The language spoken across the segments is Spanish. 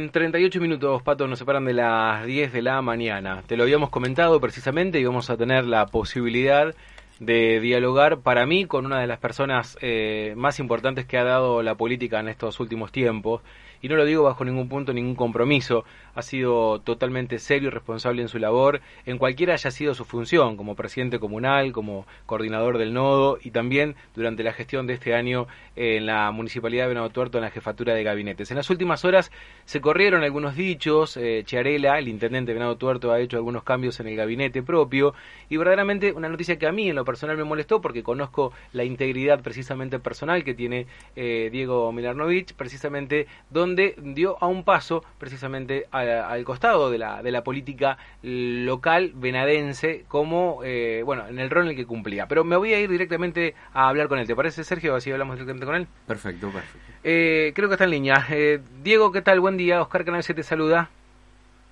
En 38 minutos, Pato, nos separan de las 10 de la mañana. Te lo habíamos comentado precisamente y vamos a tener la posibilidad de dialogar para mí con una de las personas eh, más importantes que ha dado la política en estos últimos tiempos y no lo digo bajo ningún punto, ningún compromiso, ha sido totalmente serio y responsable en su labor, en cualquiera haya sido su función, como presidente comunal, como coordinador del nodo y también durante la gestión de este año en la Municipalidad de Venado Tuerto en la jefatura de gabinetes. En las últimas horas se corrieron algunos dichos, eh, Chiarela, el intendente de Venado Tuerto, ha hecho algunos cambios en el gabinete propio. Y verdaderamente una noticia que a mí en lo personal me molestó porque conozco la integridad precisamente personal que tiene eh, Diego Milarnovich, precisamente donde donde dio a un paso precisamente al costado de la, de la política local venadense como, eh, bueno, en el rol en el que cumplía. Pero me voy a ir directamente a hablar con él. ¿Te parece, Sergio? Así hablamos directamente con él. Perfecto, perfecto. Eh, creo que está en línea. Eh, Diego, ¿qué tal? Buen día. Oscar Canal se te saluda.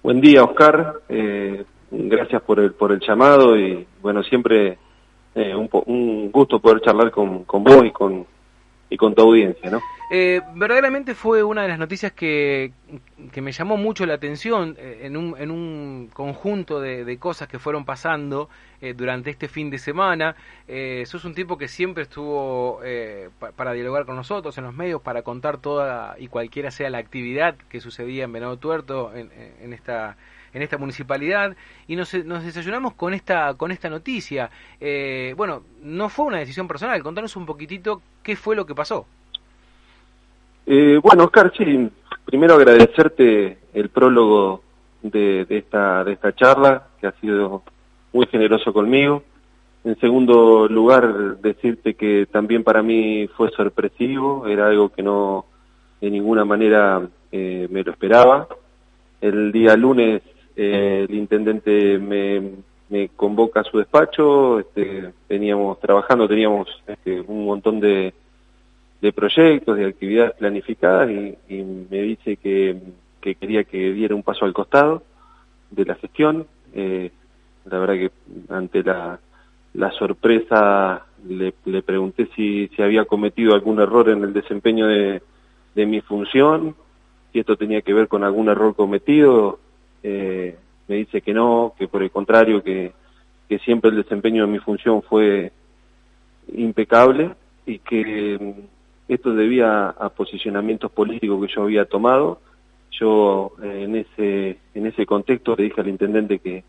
Buen día, Oscar. gracias por el, por el llamado y, bueno, siempre un, un gusto poder charlar con, con vos y con, y con tu audiencia, ¿no? Eh, verdaderamente fue una de las noticias que, que me llamó mucho la atención eh, en, un, en un conjunto de, cosas que fueron pasando eh, durante este fin de semana. Eh, sos un tipo que siempre estuvo para dialogar con nosotros en los medios, para contar toda y cualquiera sea la actividad que sucedía en Venado Tuerto en, en esta en esta municipalidad y nos, nos desayunamos con esta con esta noticia. bueno, no fue una decisión personal. Contanos un poquitito qué fue lo que pasó. Eh, bueno, Oscar, sí, primero agradecerte el prólogo de, esta, de esta charla, que ha sido muy generoso conmigo. En segundo lugar, decirte que también para mí fue sorpresivo, era algo que no de ninguna manera eh, me lo esperaba. El día lunes eh, el intendente me, me, convoca a su despacho, este, veníamos trabajando, teníamos este, un montón de, de proyectos, de actividades planificadas y, me dice que, quería que diera un paso al costado de la gestión. Eh, la verdad que ante la, la sorpresa le, le pregunté si, si había cometido algún error en el desempeño de, de mi función, si esto tenía que ver con algún error cometido. Eh, me dice que no, que por el contrario, que, que siempre el desempeño de mi función fue impecable y que esto debía a posicionamientos políticos que yo había tomado. Yo eh, en ese en ese contexto le dije al intendente que,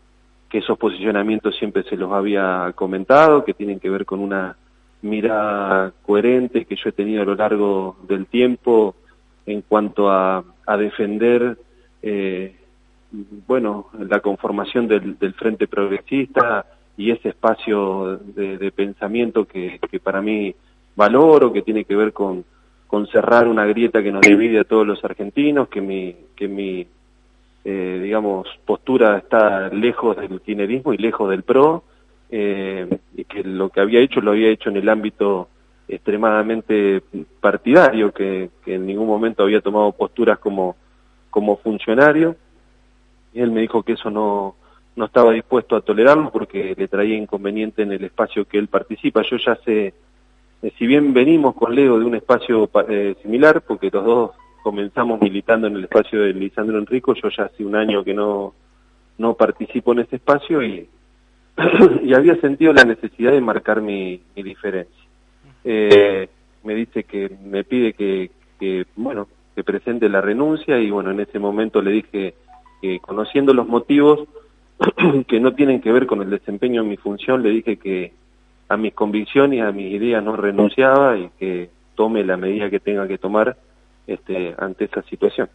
esos posicionamientos siempre se los había comentado, que tienen que ver con una mirada coherente que yo he tenido a lo largo del tiempo en cuanto a, defender eh, bueno la conformación del, del, frente progresista y ese espacio de, de pensamiento que, que para mí valoro, que tiene que ver con, con cerrar una grieta que nos divide a todos los argentinos, que mi, que mi eh, digamos, postura está lejos del kirchnerismo y lejos del PRO, eh, y que lo que había hecho lo había hecho en el ámbito extremadamente partidario, que, que en ningún momento había tomado posturas como, como funcionario. Y él me dijo que eso no, no estaba dispuesto a tolerarlo porque le traía inconveniente en el espacio que él participa. Yo ya sé eh, si bien venimos con Leo de un espacio eh, similar, porque los dos comenzamos militando en el espacio de Lisandro Enrico, yo ya hace un año que no, no participo en ese espacio y, y había sentido la necesidad de marcar mi, mi diferencia. Eh, me dice que me pide que, que, bueno, que presente la renuncia y bueno, en ese momento le dije que conociendo los motivos que no tienen que ver con el desempeño de mi función, le dije que, a mis convicciones, a mis ideas no renunciaba y que tome la medida que tenga que tomar este, ante esa situación.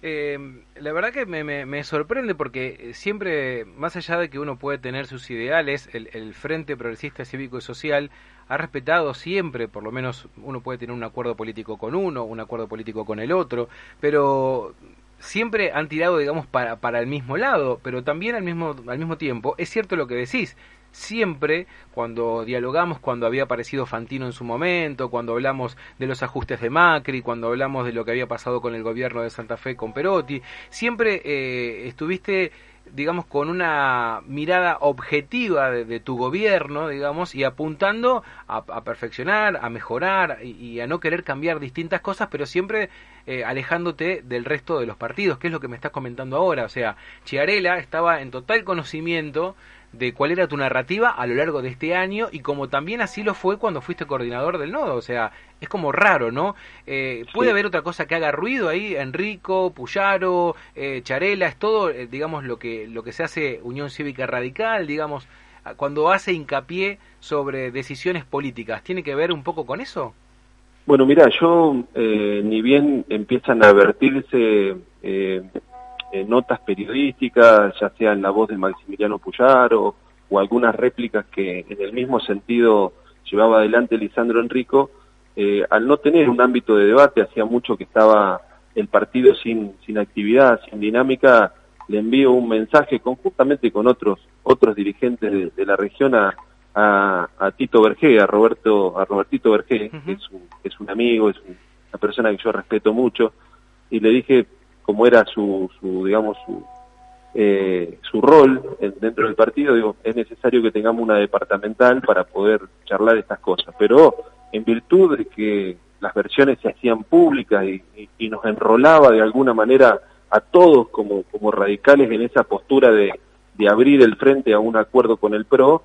Eh, la verdad que me, me, sorprende porque siempre, más allá de que uno puede tener sus ideales, el, el, Frente Progresista Cívico y Social ha respetado siempre, por lo menos uno puede tener un acuerdo político con uno, un acuerdo político con el otro, pero siempre han tirado, digamos, para, para el mismo lado, pero también al mismo, al mismo tiempo, es cierto lo que decís, siempre cuando dialogamos, cuando había aparecido Fantino en su momento, cuando hablamos de los ajustes de Macri, cuando hablamos de lo que había pasado con el gobierno de Santa Fe con Perotti, siempre eh, estuviste digamos, con una mirada objetiva de, tu gobierno, digamos, y apuntando a, perfeccionar, a mejorar y, a no querer cambiar distintas cosas, pero siempre eh, alejándote del resto de los partidos, que es lo que me estás comentando ahora. O sea, Chiarela estaba en total conocimiento de cuál era tu narrativa a lo largo de este año y como también así lo fue cuando fuiste coordinador del nodo. O sea, es como raro, ¿no? Eh, ¿Puede haber otra cosa que haga ruido ahí? Enrico, Puyaro, eh, Charela, es todo, eh, digamos, lo que, lo que se hace Unión Cívica Radical, digamos, cuando hace hincapié sobre decisiones políticas. ¿Tiene que ver un poco con eso? Bueno, mira, yo, ni bien empiezan a vertirse notas periodísticas, ya sea en la voz de Maximiliano Puyaro o algunas réplicas que en el mismo sentido llevaba adelante Lisandro Enrico, eh, al no tener un ámbito de debate, hacía mucho que estaba el partido sin, sin actividad, sin dinámica, le envío un mensaje conjuntamente con otros otros dirigentes de, la región a, a, Tito Bergé, a Roberto a Robertito Bergé, que es un, es un amigo, es una persona que yo respeto mucho, y le dije cómo era su, su digamos su eh, su rol dentro del partido, digo, es necesario que tengamos una departamental para poder charlar estas cosas, pero en virtud de que las versiones se hacían públicas y, nos enrolaba de alguna manera a todos como, como radicales en esa postura de, abrir el frente a un acuerdo con el PRO,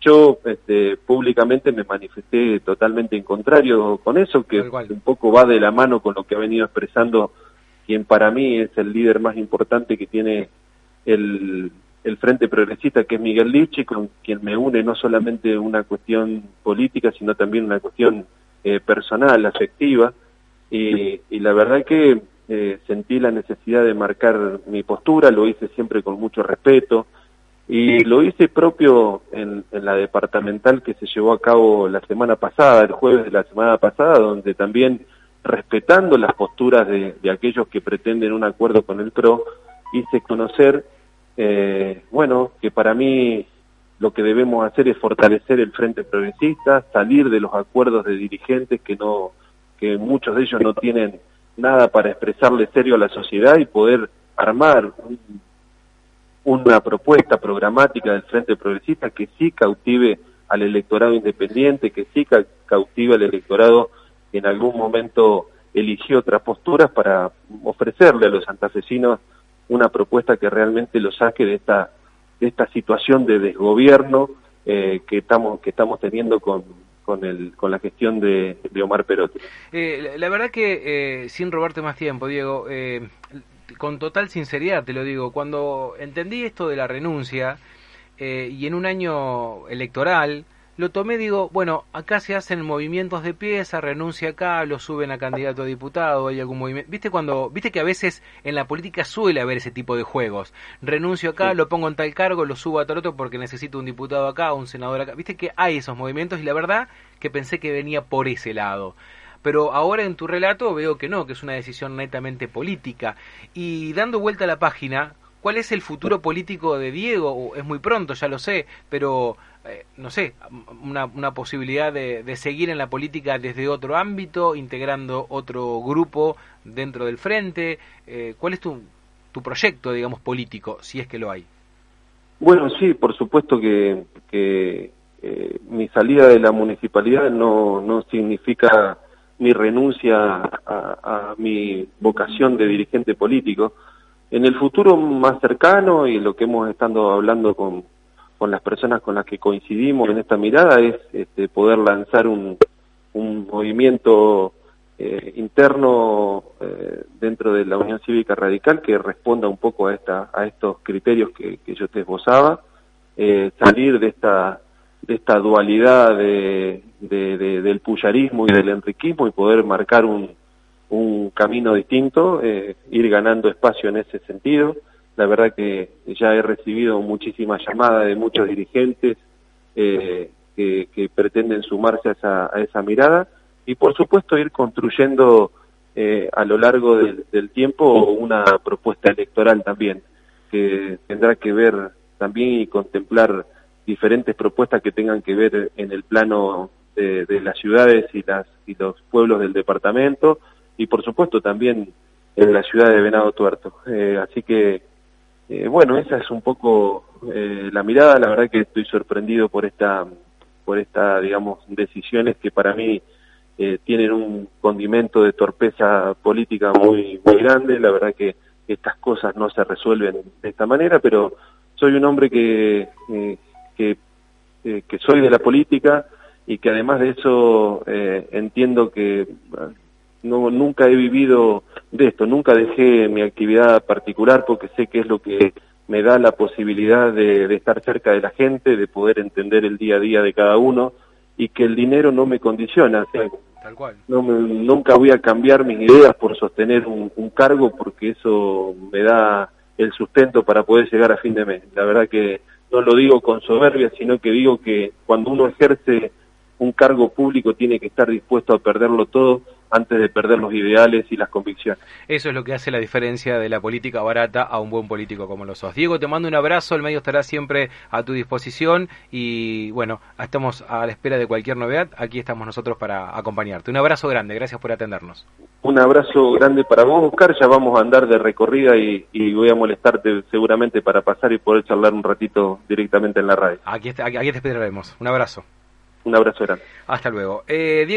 yo este, públicamente me manifesté totalmente en contrario con eso, que un poco va de la mano con lo que ha venido expresando quien para mí es el líder más importante que tiene el, el Frente Progresista, que es Miguel Lichi, con quien me une no solamente una cuestión política, sino también una cuestión eh, personal, afectiva, y, la verdad que eh, sentí la necesidad de marcar mi postura, lo hice siempre con mucho respeto, y lo hice propio en, la departamental que se llevó a cabo la semana pasada, el jueves de la semana pasada, donde también respetando las posturas de, de aquellos que pretenden un acuerdo con el PRO, hice conocer eh, bueno, que para mí lo que debemos hacer es fortalecer el frente progresista, salir de los acuerdos de dirigentes que no, que muchos de ellos no tienen nada para expresarle serio a la sociedad y poder armar una propuesta programática del frente progresista que sí cautive al electorado independiente, que sí cautive al electorado en algún momento eligió otras posturas para ofrecerle a los santafesinos una propuesta que realmente lo saque de esta de esta situación de desgobierno eh, que estamos que estamos teniendo con con, el, con la gestión de, Omar Perotti. Eh, la, verdad que, eh, sin robarte más tiempo, Diego, con total sinceridad te lo digo, cuando entendí esto de la renuncia y en un año electoral, lo tomé, digo, bueno, acá se hacen movimientos de pieza, renuncia acá, lo suben a candidato a diputado, hay algún movimiento. ¿Viste cuando, viste que a veces en la política suele haber ese tipo de juegos? Renuncio acá, lo pongo en tal cargo, lo subo a tal otro porque necesito un diputado acá, un senador acá. ¿Viste que hay esos movimientos? Y la verdad que pensé que venía por ese lado pero ahora en tu relato veo que no, que es una decisión netamente política. Y dando vuelta a la página, ¿cuál es el futuro político de Diego? Es muy pronto, ya lo sé, pero eh, no sé, una, una posibilidad de, seguir en la política desde otro ámbito, integrando otro grupo dentro del frente. Eh, ¿Cuál es tu, tu proyecto, digamos, político, si es que lo hay? Bueno, sí, por supuesto que, que eh, mi salida de la municipalidad no, no significa mi renuncia a, a, mi vocación de dirigente político. En el futuro más cercano y lo que hemos estado hablando con, con las personas con las que coincidimos en esta mirada es este, poder lanzar un, un movimiento eh, interno eh, dentro de la Unión Cívica Radical que responda un poco a, esta, a estos criterios que, yo te esbozaba, eh, salir de esta, de esta dualidad de, de, del puyarismo y del enriquismo y poder marcar un, un camino distinto, ir ganando espacio en ese sentido. La verdad que ya he recibido muchísimas llamadas de muchos dirigentes eh, que, pretenden sumarse a esa, a esa mirada y por supuesto ir construyendo eh, a lo largo del, tiempo una propuesta electoral también que tendrá que ver también y contemplar diferentes propuestas que tengan que ver en el plano de, las ciudades y las y los pueblos del departamento y por supuesto también en la ciudad de Venado Tuerto. Eh, así que eh, bueno, esa es un poco eh, la mirada. La verdad que estoy sorprendido por esta, por esta, digamos, decisiones que para mí eh, tienen un condimento de torpeza política muy, muy grande. La verdad que estas cosas no se resuelven de esta manera, pero soy un hombre que, que, que soy de la política y que además de eso entiendo que no nunca he vivido de esto, nunca dejé mi actividad particular porque sé que es lo que me da la posibilidad de, estar cerca de la gente, de poder entender el día a día de cada uno y que el dinero no me condiciona. Tal cual. No nunca voy a cambiar mis ideas por sostener un, un, cargo porque eso me da el sustento para poder llegar a fin de mes. La verdad que no lo digo con soberbia, sino que digo que cuando uno ejerce un cargo público tiene que estar dispuesto a perderlo todo antes de perder los ideales y las convicciones. Eso es lo que hace la diferencia de la política barata a un buen político como lo sos. Diego, te mando un abrazo, el medio estará siempre a tu disposición y bueno, estamos a la espera de cualquier novedad, aquí estamos nosotros para acompañarte. Un abrazo grande, gracias por atendernos. Un abrazo grande para vos, Oscar, ya vamos a andar de recorrida y, voy a molestarte seguramente para pasar y poder charlar un ratito directamente en la radio. Aquí, aquí te esperaremos, un abrazo. Un abrazo grande. Hasta luego. Eh,